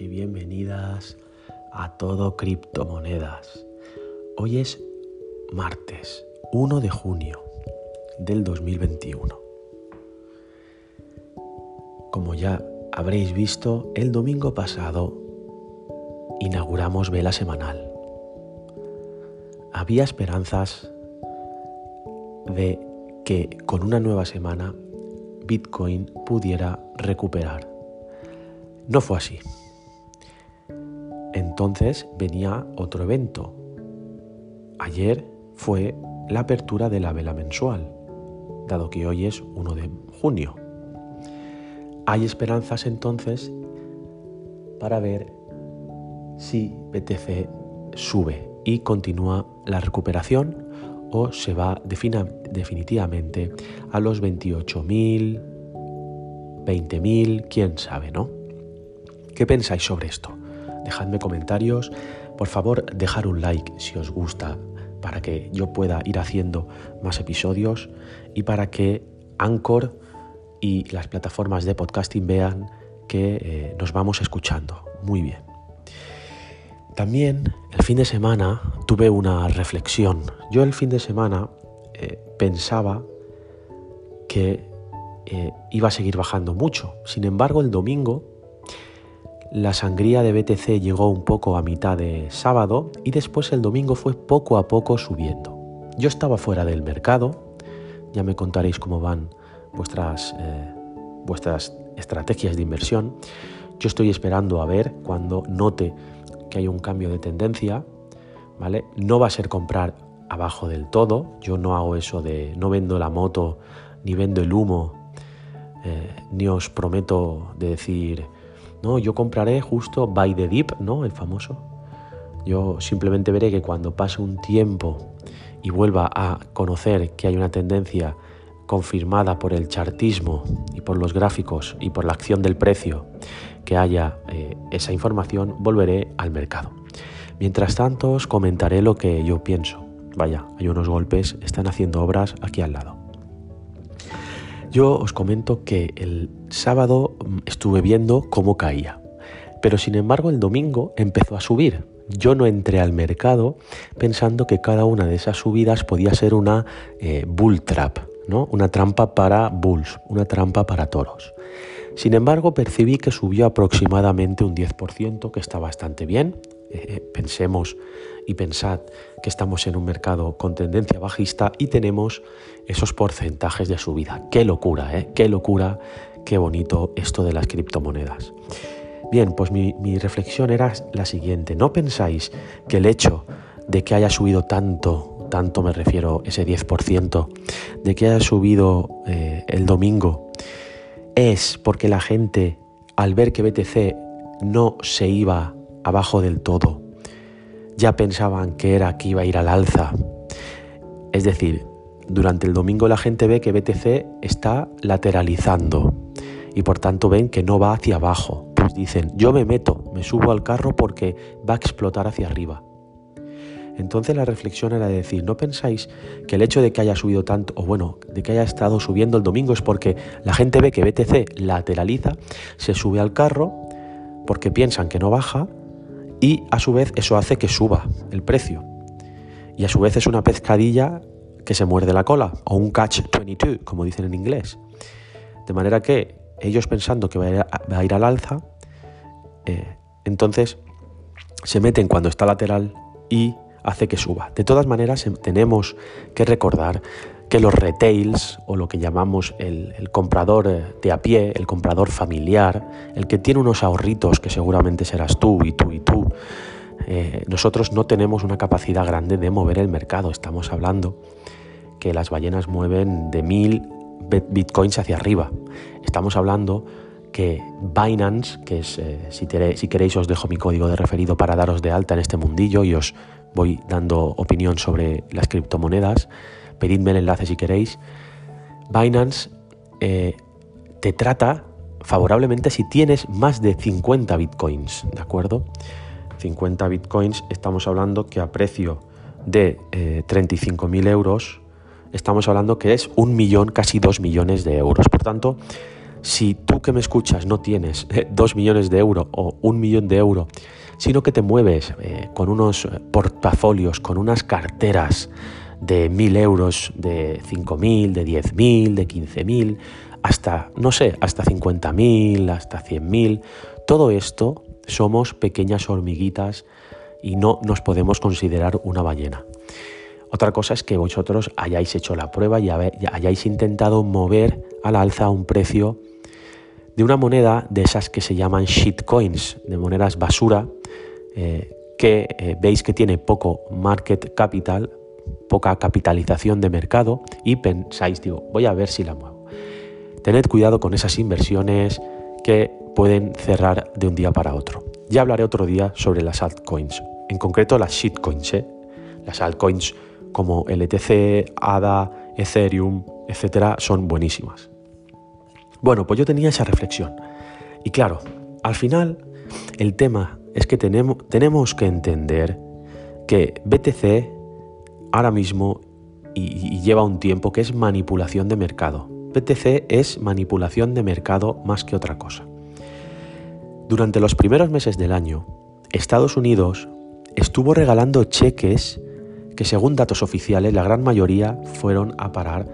y bienvenidas a todo criptomonedas. Hoy es martes 1 de junio del 2021. Como ya habréis visto, el domingo pasado inauguramos vela semanal. Había esperanzas de que con una nueva semana Bitcoin pudiera recuperar. No fue así. Entonces venía otro evento. Ayer fue la apertura de la vela mensual, dado que hoy es 1 de junio. Hay esperanzas entonces para ver si BTC sube y continúa la recuperación o se va definitivamente a los 28.000, 20.000, quién sabe, ¿no? ¿Qué pensáis sobre esto? Dejadme comentarios, por favor dejar un like si os gusta para que yo pueda ir haciendo más episodios y para que Anchor y las plataformas de podcasting vean que eh, nos vamos escuchando. Muy bien. También el fin de semana tuve una reflexión. Yo el fin de semana eh, pensaba que eh, iba a seguir bajando mucho. Sin embargo, el domingo la sangría de BTC llegó un poco a mitad de sábado y después el domingo fue poco a poco subiendo. Yo estaba fuera del mercado, ya me contaréis cómo van vuestras, eh, vuestras estrategias de inversión. Yo estoy esperando a ver cuando note que hay un cambio de tendencia, ¿vale? No va a ser comprar abajo del todo, yo no hago eso de no vendo la moto ni vendo el humo, eh, ni os prometo de decir, no, yo compraré justo buy the dip, ¿no? El famoso. Yo simplemente veré que cuando pase un tiempo y vuelva a conocer que hay una tendencia confirmada por el chartismo y por los gráficos y por la acción del precio que haya eh, esa información, volveré al mercado. Mientras tanto, os comentaré lo que yo pienso. Vaya, hay unos golpes, están haciendo obras aquí al lado. Yo os comento que el sábado mm, estuve viendo cómo caía, pero sin embargo el domingo empezó a subir. Yo no entré al mercado pensando que cada una de esas subidas podía ser una eh, bull trap, ¿no? una trampa para bulls, una trampa para toros. Sin embargo, percibí que subió aproximadamente un 10%, que está bastante bien. Eh, pensemos y pensad que estamos en un mercado con tendencia bajista y tenemos esos porcentajes de subida. Qué locura, ¿eh? Qué locura, qué bonito esto de las criptomonedas. Bien, pues mi, reflexión era la siguiente. ¿No pensáis que el hecho de que haya subido tanto, tanto me refiero ese 10%, de que haya subido eh, el domingo, es porque la gente, al ver que BTC no se iba abajo del todo, ya pensaban que era que iba a ir al alza. Es decir, durante el domingo la gente ve que BTC está lateralizando y por tanto ven que no va hacia abajo. Pues dicen, yo me meto, me subo al carro porque va a explotar hacia arriba. Entonces la reflexión era decir, ¿no pensáis que el hecho de que haya subido tanto, o bueno, de que haya estado subiendo el domingo es porque la gente ve que BTC lateraliza, se sube al carro porque piensan que no baja y a su vez eso hace que suba el precio? Y a su vez es una pescadilla que se muerde la cola, o un catch 22, como dicen en inglés. De manera que ellos pensando que va a ir, al alza, eh, entonces se meten cuando está lateral y hace que suba. De todas maneras, em, tenemos que recordar que los retails, o lo que llamamos el, comprador eh, de a pie, el comprador familiar, el que tiene unos ahorritos que seguramente serás tú y tú y tú, eh, nosotros no tenemos una capacidad grande de mover el mercado. Estamos hablando que las ballenas mueven de mil bitcoins hacia arriba. Estamos hablando que Binance, que es, eh, si, si, queréis os dejo mi código de referido para daros de alta en este mundillo y os voy dando opinión sobre las criptomonedas, pedidme el enlace si queréis. Binance eh, te trata favorablemente si tienes más de 50 bitcoins, ¿de acuerdo? 50 bitcoins, estamos hablando que a precio de eh, 35.000 euros, estamos hablando que es un millón, casi dos millones de euros. Por tanto, Si tú que me escuchas no tienes eh, dos millones de euros o un millón de euros, sino que te mueves eh, con unos portafolios, con unas carteras de mil euros, de cinco mil, de diez mil, de quince mil, hasta, no sé, hasta cincuenta mil, hasta cien mil, todo esto somos pequeñas hormiguitas y no nos podemos considerar una ballena. Otra cosa es que vosotros hayáis hecho la prueba y hayáis intentado mover al alza un precio de una moneda de esas que se llaman shitcoins, de monedas basura, eh, que eh, veis que tiene poco market capital, poca capitalización de mercado y pensáis, digo, voy a ver si la muevo. Tened cuidado con esas inversiones que pueden cerrar de un día para otro. Ya hablaré otro día sobre las altcoins, en concreto las shitcoins, ¿eh? las altcoins como LTC, ADA, Ethereum, etcétera, son buenísimas. Bueno, pues yo tenía esa reflexión. Y claro, al final el tema es que tenemos, tenemos que entender que BTC ahora mismo y, lleva un tiempo que es manipulación de mercado. BTC es manipulación de mercado más que otra cosa. Durante los primeros meses del año, Estados Unidos estuvo regalando cheques que según datos oficiales la gran mayoría fueron a parar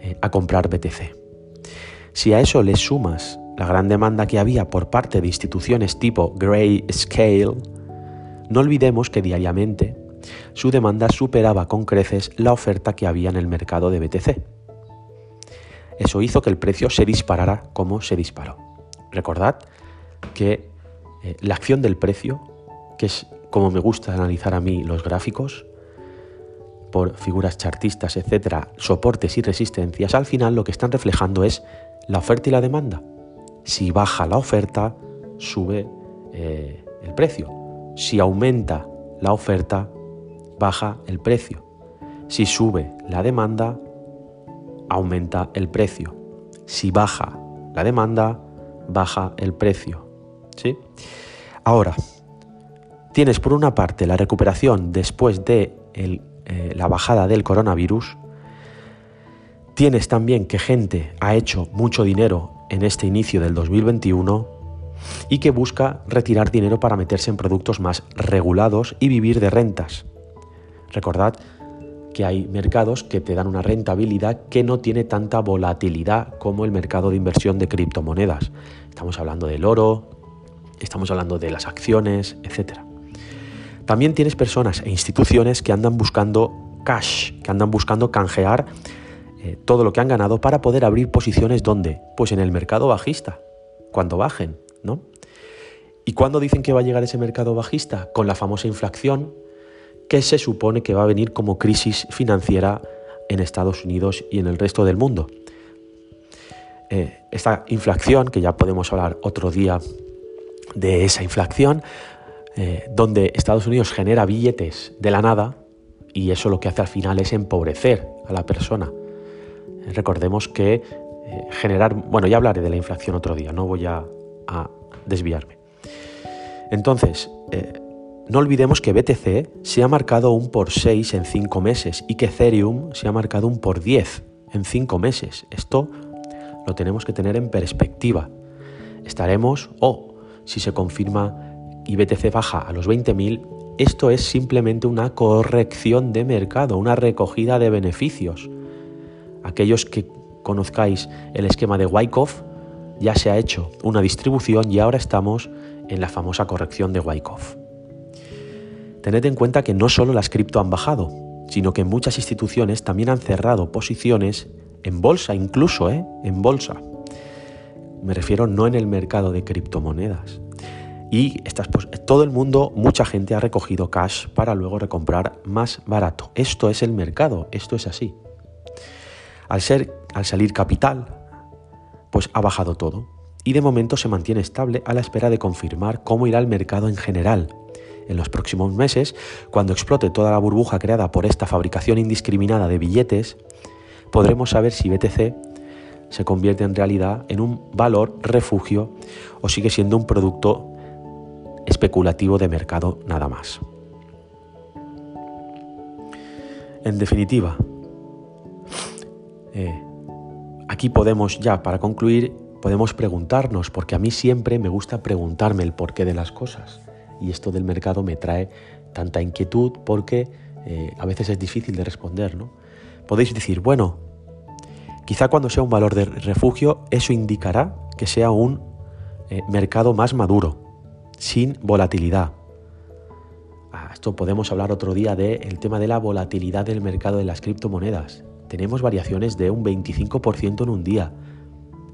eh, a comprar BTC. Si a eso le sumas la gran demanda que había por parte de instituciones tipo Grayscale, no olvidemos que diariamente su demanda superaba con creces la oferta que había en el mercado de BTC. Eso hizo que el precio se disparara como se disparó. Recordad que eh, la acción del precio, que es como me gusta analizar a mí los gráficos, por figuras chartistas, etcétera, soportes y resistencias, al final lo que están reflejando es la oferta y la demanda. Si baja la oferta, sube eh, el precio. Si aumenta la oferta, baja el precio. Si sube la demanda, aumenta el precio. Si baja la demanda, baja el precio. ¿Sí? Ahora, tienes por una parte la recuperación después de eh, la bajada del coronavirus, Tienes también que gente ha hecho mucho dinero en este inicio del 2021 y que busca retirar dinero para meterse en productos más regulados y vivir de rentas. Recordad que hay mercados que te dan una rentabilidad que no tiene tanta volatilidad como el mercado de inversión de criptomonedas. Estamos hablando del oro, estamos hablando de las acciones, etc. También tienes personas e instituciones que andan buscando cash, que andan buscando canjear eh, todo lo que han ganado para poder abrir posiciones donde? Pues en el mercado bajista, cuando bajen, ¿no? ¿Y cuándo dicen que va a llegar ese mercado bajista? Con la famosa inflación que se supone que va a venir como crisis financiera en Estados Unidos y en el resto del mundo. Eh, esta inflación, que ya podemos hablar otro día de esa inflación, eh, donde Estados Unidos genera billetes de la nada y eso lo que hace al final es empobrecer a la persona. Recordemos que eh, generar, bueno, ya hablaré de la inflación otro día, no voy a, desviarme. Entonces, eh, no olvidemos que BTC se ha marcado un por 6 en 5 meses y que Ethereum se ha marcado un por 10 en 5 meses. Esto lo tenemos que tener en perspectiva. Estaremos, o si se confirma y BTC baja a los 20.000, esto es simplemente una corrección de mercado, una recogida de beneficios. Aquellos que conozcáis el esquema de Wyckoff, ya se ha hecho una distribución y ahora estamos en la famosa corrección de Wyckoff. Tened en cuenta que no solo las cripto han bajado, sino que muchas instituciones también han cerrado posiciones en bolsa, incluso ¿eh? en bolsa. Me refiero no en el mercado de criptomonedas. Y estas, todo el mundo, mucha gente ha recogido cash para luego recomprar más barato. Esto es el mercado, esto es así. Al, ser, al salir capital, pues ha bajado todo y de momento se mantiene estable a la espera de confirmar cómo irá el mercado en general. En los próximos meses, cuando explote toda la burbuja creada por esta fabricación indiscriminada de billetes, podremos saber si BTC se convierte en realidad en un valor refugio o sigue siendo un producto especulativo de mercado nada más. En definitiva, eh, aquí podemos ya, para concluir, podemos preguntarnos, porque a mí siempre me gusta preguntarme el porqué de las cosas. Y esto del mercado me trae tanta inquietud porque eh, a veces es difícil de responder. ¿no? Podéis decir, bueno, quizá cuando sea un valor de refugio, eso indicará que sea un eh, mercado más maduro, sin volatilidad. Ah, esto podemos hablar otro día del tema de la volatilidad del mercado de las criptomonedas. Tenemos variaciones de un 25% en un día.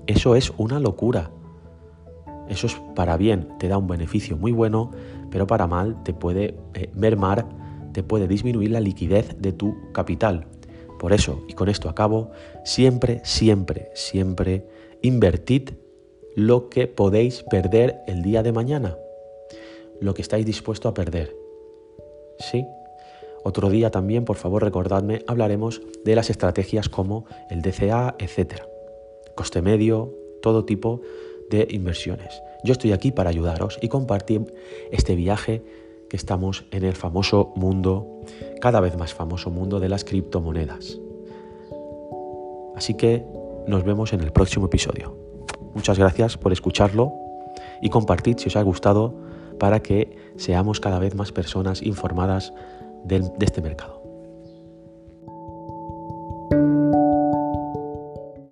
Eso es una locura. Eso es para bien, te da un beneficio muy bueno, pero para mal te puede eh, mermar, te puede disminuir la liquidez de tu capital. Por eso, y con esto acabo, siempre, siempre, siempre invertid lo que podéis perder el día de mañana, lo que estáis dispuesto a perder. ¿Sí? Otro día también, por favor, recordadme, hablaremos de las estrategias como el DCA, etc. Coste medio, todo tipo de inversiones. Yo estoy aquí para ayudaros y compartir este viaje que estamos en el famoso mundo, cada vez más famoso mundo de las criptomonedas. Así que nos vemos en el próximo episodio. Muchas gracias por escucharlo y compartid si os ha gustado para que seamos cada vez más personas informadas de, este mercado.